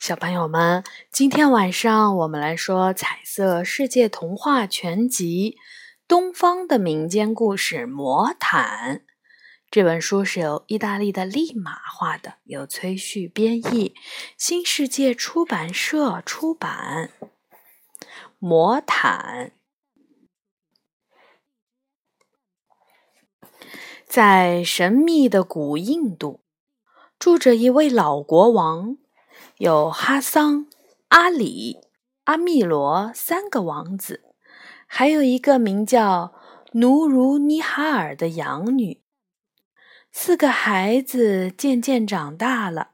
小朋友们，今天晚上我们来说《彩色世界童话全集》东方的民间故事《魔毯》这本书是由意大利的利马画的，由崔旭编译，新世界出版社出版。魔毯在神秘的古印度，住着一位老国王。有哈桑、阿里、阿密罗三个王子，还有一个名叫努如尼哈尔的养女。四个孩子渐渐长大了，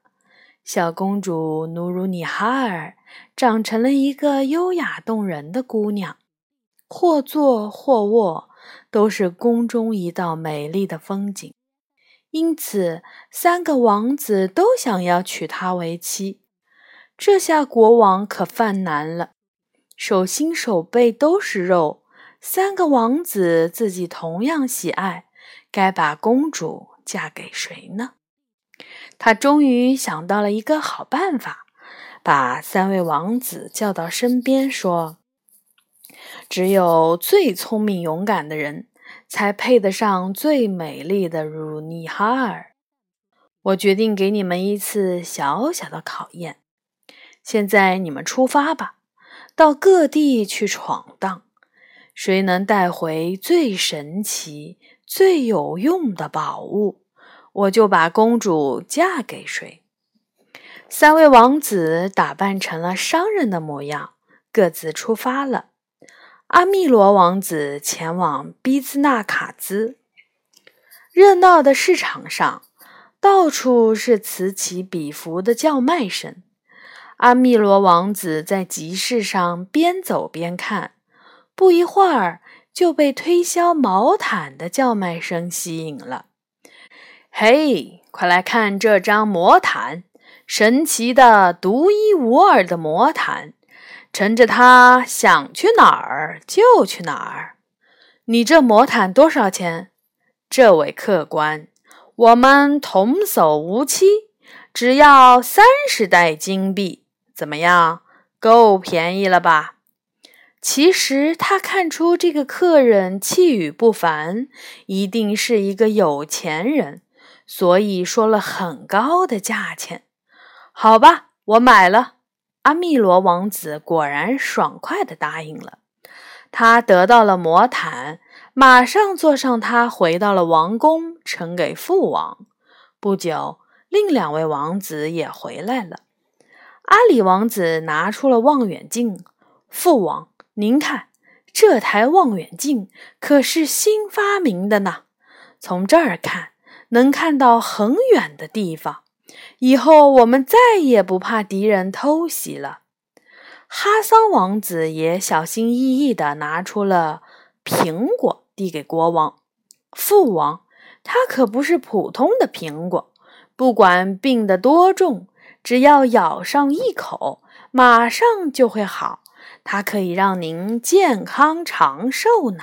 小公主努如尼哈尔长成了一个优雅动人的姑娘，或坐或卧都是宫中一道美丽的风景。因此，三个王子都想要娶她为妻。这下国王可犯难了，手心手背都是肉。三个王子自己同样喜爱，该把公主嫁给谁呢？他终于想到了一个好办法，把三位王子叫到身边，说：“只有最聪明勇敢的人，才配得上最美丽的鲁尼哈尔。我决定给你们一次小小的考验。”现在你们出发吧，到各地去闯荡。谁能带回最神奇、最有用的宝物，我就把公主嫁给谁。三位王子打扮成了商人的模样，各自出发了。阿密罗王子前往比兹纳卡兹，热闹的市场上，到处是此起彼伏的叫卖声。阿密罗王子在集市上边走边看，不一会儿就被推销毛毯的叫卖声吸引了。嘿，快来看这张魔毯，神奇的、独一无二的魔毯！乘着它，想去哪儿就去哪儿。你这魔毯多少钱？这位客官，我们童叟无欺，只要三十袋金币。怎么样，够便宜了吧？其实他看出这个客人气宇不凡，一定是一个有钱人，所以说了很高的价钱。好吧，我买了。阿密罗王子果然爽快地答应了。他得到了魔毯，马上坐上它，回到了王宫，呈给父王。不久，另两位王子也回来了。阿里王子拿出了望远镜，父王，您看，这台望远镜可是新发明的呢。从这儿看，能看到很远的地方。以后我们再也不怕敌人偷袭了。哈桑王子也小心翼翼地拿出了苹果，递给国王。父王，它可不是普通的苹果，不管病得多重。只要咬上一口，马上就会好。它可以让您健康长寿呢。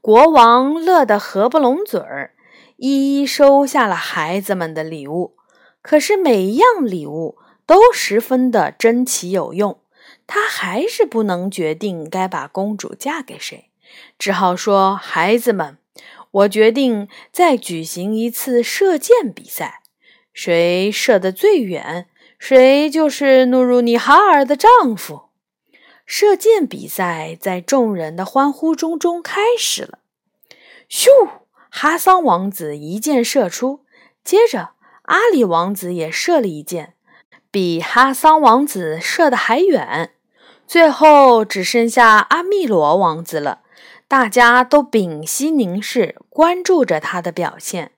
国王乐得合不拢嘴儿，一一收下了孩子们的礼物。可是每一样礼物都十分的珍奇有用，他还是不能决定该把公主嫁给谁，只好说：“孩子们，我决定再举行一次射箭比赛。”谁射得最远，谁就是努鲁尼哈尔的丈夫。射箭比赛在众人的欢呼中中开始了。咻！哈桑王子一箭射出，接着阿里王子也射了一箭，比哈桑王子射的还远。最后只剩下阿密罗王子了，大家都屏息凝视，关注着他的表现。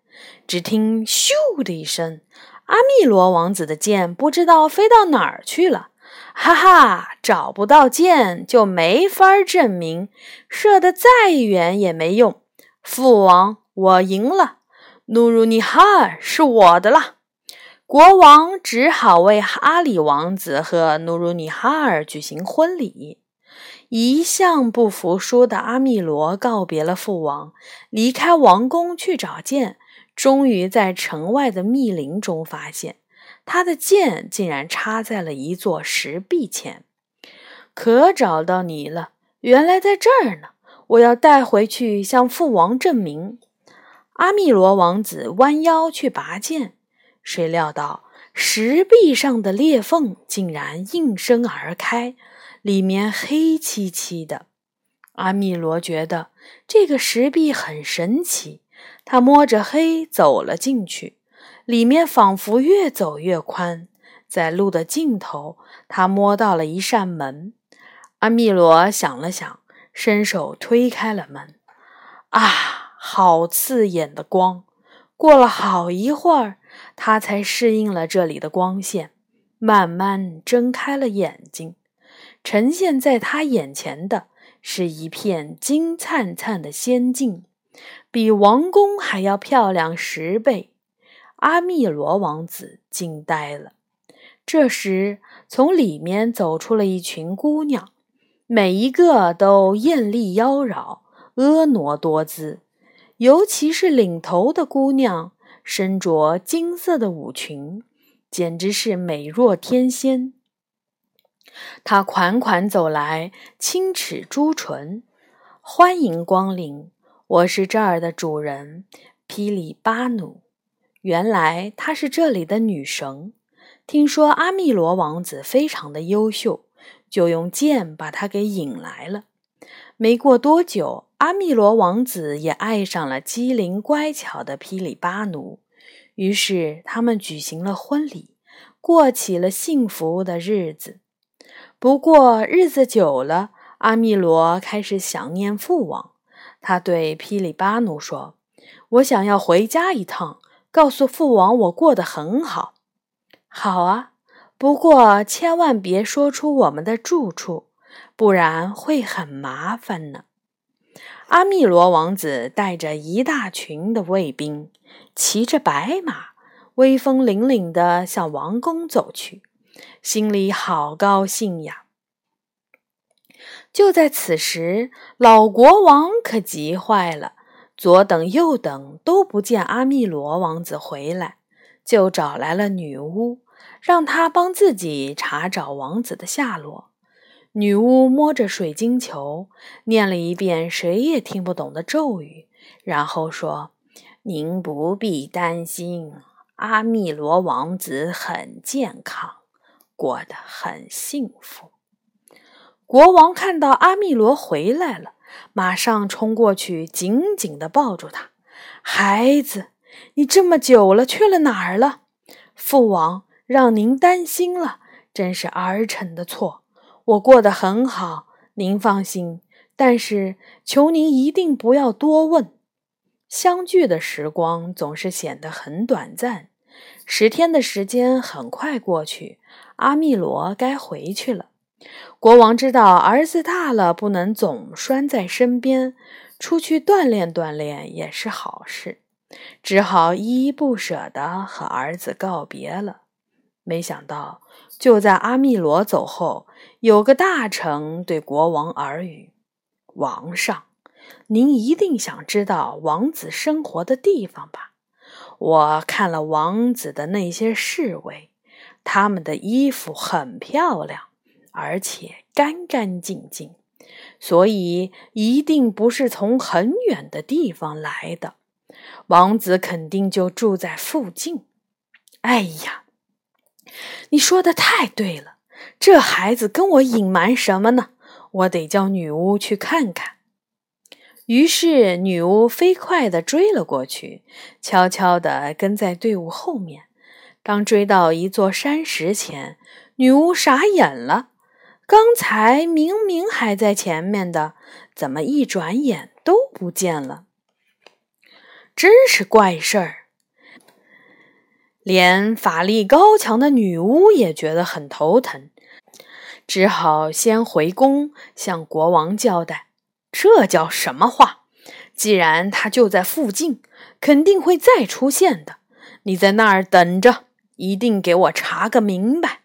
只听“咻”的一声，阿密罗王子的箭不知道飞到哪儿去了。哈哈，找不到箭就没法证明射得再远也没用。父王，我赢了，努鲁尼哈尔是我的了。国王只好为阿里王子和努鲁尼哈尔举行婚礼。一向不服输的阿密罗告别了父王，离开王宫去找剑。终于在城外的密林中发现，他的剑竟然插在了一座石壁前。可找到你了，原来在这儿呢！我要带回去向父王证明。阿密罗王子弯腰去拔剑，谁料到石壁上的裂缝竟然应声而开，里面黑漆漆的。阿密罗觉得这个石壁很神奇，他摸着黑走了进去，里面仿佛越走越宽。在路的尽头，他摸到了一扇门。阿密罗想了想，伸手推开了门。啊，好刺眼的光！过了好一会儿，他才适应了这里的光线，慢慢睁开了眼睛。呈现在他眼前的是一片金灿灿的仙境，比王宫还要漂亮十倍。阿密罗王子惊呆了。这时，从里面走出了一群姑娘。每一个都艳丽妖娆、婀娜多姿，尤其是领头的姑娘，身着金色的舞裙，简直是美若天仙。她款款走来，轻齿朱唇，欢迎光临，我是这儿的主人，霹雳巴努。原来她是这里的女神。听说阿密罗王子非常的优秀。就用剑把他给引来了。没过多久，阿密罗王子也爱上了机灵乖巧的霹雳巴奴，于是他们举行了婚礼，过起了幸福的日子。不过日子久了，阿密罗开始想念父王。他对霹雳巴奴说：“我想要回家一趟，告诉父王我过得很好。”“好啊。”不过，千万别说出我们的住处，不然会很麻烦呢。阿密罗王子带着一大群的卫兵，骑着白马，威风凛凛地向王宫走去，心里好高兴呀。就在此时，老国王可急坏了，左等右等都不见阿密罗王子回来，就找来了女巫。让他帮自己查找王子的下落。女巫摸着水晶球，念了一遍谁也听不懂的咒语，然后说：“您不必担心，阿密罗王子很健康，过得很幸福。”国王看到阿密罗回来了，马上冲过去，紧紧地抱住他：“孩子，你这么久了去了哪儿了？”父王。让您担心了，真是儿臣的错。我过得很好，您放心。但是求您一定不要多问。相聚的时光总是显得很短暂。十天的时间很快过去，阿密罗该回去了。国王知道儿子大了，不能总拴在身边，出去锻炼锻炼也是好事，只好依依不舍地和儿子告别了。没想到，就在阿密罗走后，有个大臣对国王耳语：“王上，您一定想知道王子生活的地方吧？我看了王子的那些侍卫，他们的衣服很漂亮，而且干干净净，所以一定不是从很远的地方来的。王子肯定就住在附近。哎呀！”你说的太对了，这孩子跟我隐瞒什么呢？我得叫女巫去看看。于是女巫飞快地追了过去，悄悄地跟在队伍后面。刚追到一座山石前，女巫傻眼了。刚才明明还在前面的，怎么一转眼都不见了？真是怪事儿！连法力高强的女巫也觉得很头疼，只好先回宫向国王交代。这叫什么话？既然他就在附近，肯定会再出现的。你在那儿等着，一定给我查个明白。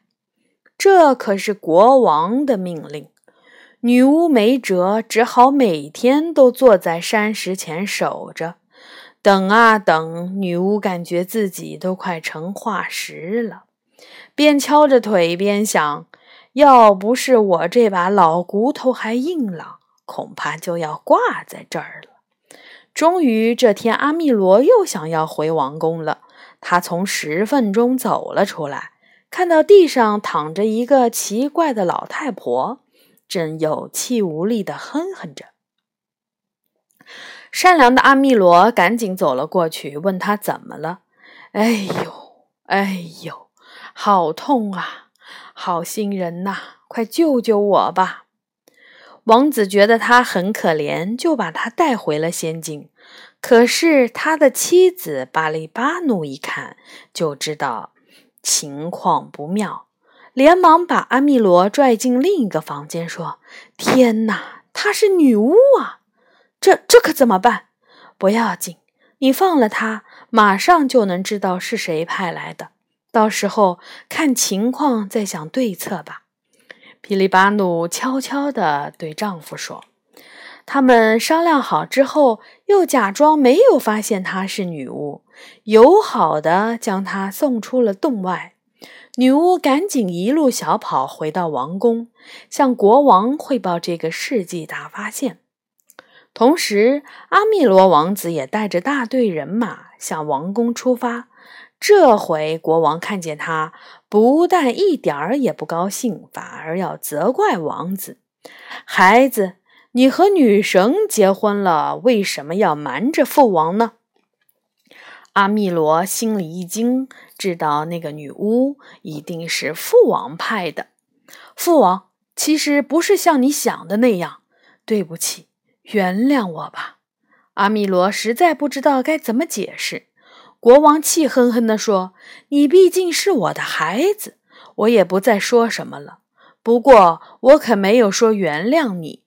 这可是国王的命令。女巫没辙，只好每天都坐在山石前守着。等啊等，女巫感觉自己都快成化石了。边敲着腿边想：要不是我这把老骨头还硬朗，恐怕就要挂在这儿了。终于，这天阿密罗又想要回王宫了。他从石缝中走了出来，看到地上躺着一个奇怪的老太婆，正有气无力地哼哼着。善良的阿密罗赶紧走了过去，问他怎么了。哎呦，哎呦，好痛啊！好心人呐，快救救我吧！王子觉得他很可怜，就把他带回了仙境。可是他的妻子巴利巴努一看就知道情况不妙，连忙把阿密罗拽进另一个房间，说：“天哪，她是女巫啊！这这可怎么办？不要紧，你放了她，马上就能知道是谁派来的。到时候看情况再想对策吧。”噼里巴努悄悄地对丈夫说。他们商量好之后，又假装没有发现她是女巫，友好的将她送出了洞外。女巫赶紧一路小跑回到王宫，向国王汇报这个世纪大发现。同时，阿密罗王子也带着大队人马向王宫出发。这回国王看见他，不但一点儿也不高兴，反而要责怪王子：“孩子。”你和女神结婚了，为什么要瞒着父王呢？阿密罗心里一惊，知道那个女巫一定是父王派的。父王其实不是像你想的那样。对不起，原谅我吧。阿密罗实在不知道该怎么解释。国王气哼哼地说：“你毕竟是我的孩子，我也不再说什么了。不过我可没有说原谅你。”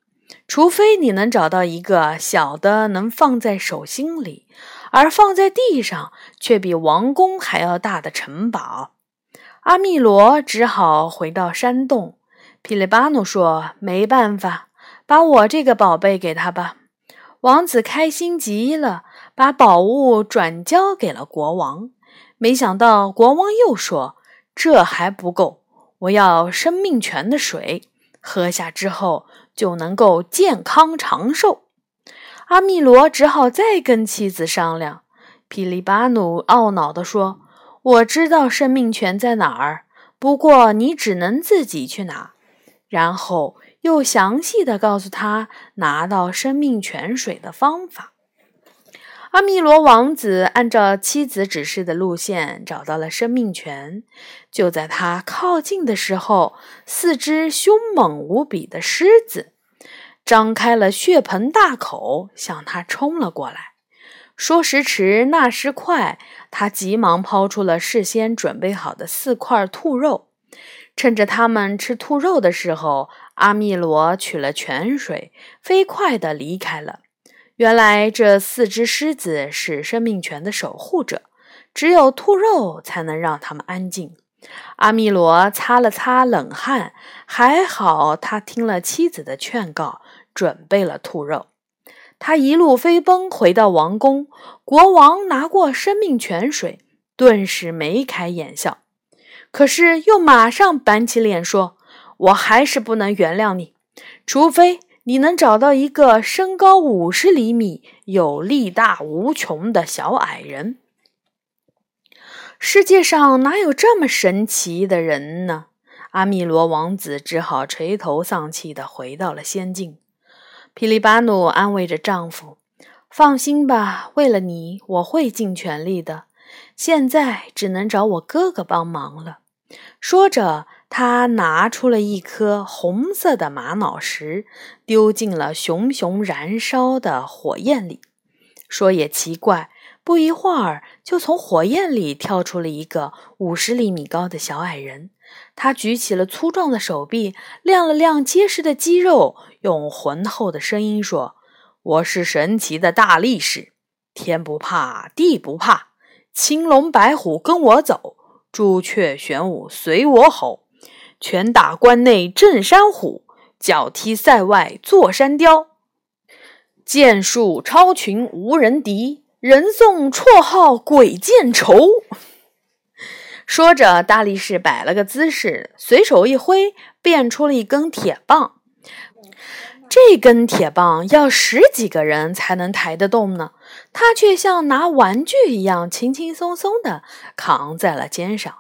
除非你能找到一个小的能放在手心里，而放在地上却比王宫还要大的城堡，阿密罗只好回到山洞。皮雷巴诺说：“没办法，把我这个宝贝给他吧。”王子开心极了，把宝物转交给了国王。没想到国王又说：“这还不够，我要生命泉的水，喝下之后。”就能够健康长寿。阿密罗只好再跟妻子商量。皮利巴努懊恼地说：“我知道生命泉在哪儿，不过你只能自己去拿。”然后又详细的告诉他拿到生命泉水的方法。阿密罗王子按照妻子指示的路线找到了生命泉。就在他靠近的时候，四只凶猛无比的狮子张开了血盆大口，向他冲了过来。说时迟，那时快，他急忙抛出了事先准备好的四块兔肉。趁着他们吃兔肉的时候，阿密罗取了泉水，飞快地离开了。原来这四只狮子是生命泉的守护者，只有兔肉才能让他们安静。阿米罗擦了擦冷汗，还好他听了妻子的劝告，准备了兔肉。他一路飞奔回到王宫，国王拿过生命泉水，顿时眉开眼笑，可是又马上板起脸说：“我还是不能原谅你，除非……”你能找到一个身高五十厘米、有力大无穷的小矮人？世界上哪有这么神奇的人呢？阿米罗王子只好垂头丧气地回到了仙境。噼里巴努安慰着丈夫：“放心吧，为了你，我会尽全力的。现在只能找我哥哥帮忙了。”说着。他拿出了一颗红色的玛瑙石，丢进了熊熊燃烧的火焰里。说也奇怪，不一会儿就从火焰里跳出了一个五十厘米高的小矮人。他举起了粗壮的手臂，亮了亮结实的肌肉，用浑厚的声音说：“我是神奇的大力士，天不怕地不怕，青龙白虎跟我走，朱雀玄武随我吼。”拳打关内震山虎，脚踢塞外坐山雕。剑术超群无人敌，人送绰号鬼见愁。说着，大力士摆了个姿势，随手一挥，变出了一根铁棒。这根铁棒要十几个人才能抬得动呢，他却像拿玩具一样，轻轻松松地扛在了肩上。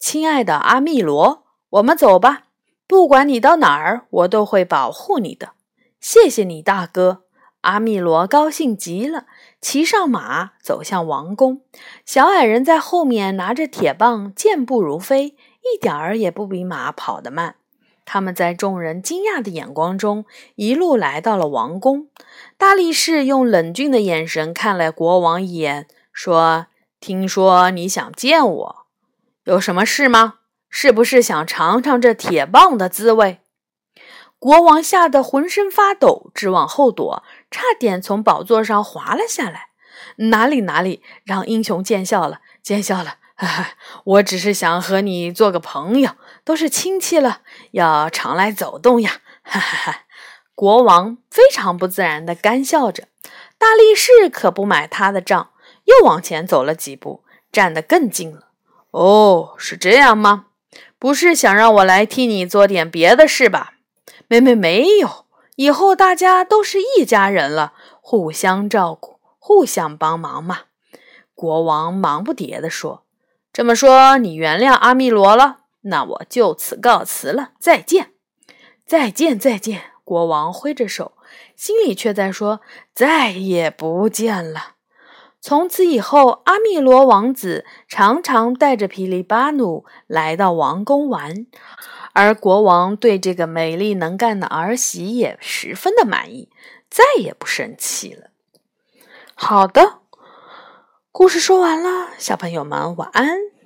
亲爱的阿密罗，我们走吧。不管你到哪儿，我都会保护你的。谢谢你，大哥。阿密罗高兴极了，骑上马走向王宫。小矮人在后面拿着铁棒，健步如飞，一点儿也不比马跑得慢。他们在众人惊讶的眼光中，一路来到了王宫。大力士用冷峻的眼神看了国王一眼，说：“听说你想见我，有什么事吗？是不是想尝尝这铁棒的滋味？”国王吓得浑身发抖，直往后躲，差点从宝座上滑了下来。哪里哪里，让英雄见笑了，见笑了！哈哈，我只是想和你做个朋友，都是亲戚了，要常来走动呀！哈哈哈！国王非常不自然地干笑着。大力士可不买他的账，又往前走了几步，站得更近了。哦，是这样吗？不是想让我来替你做点别的事吧？没没没有，以后大家都是一家人了，互相照顾，互相帮忙嘛。国王忙不迭地说：“这么说，你原谅阿密罗了？那我就此告辞了，再见，再见，再见。”国王挥着手，心里却在说：“再也不见了。”从此以后，阿密罗王子常常带着皮里巴努来到王宫玩。而国王对这个美丽能干的儿媳也十分的满意，再也不生气了。好的，故事说完了，小朋友们晚安。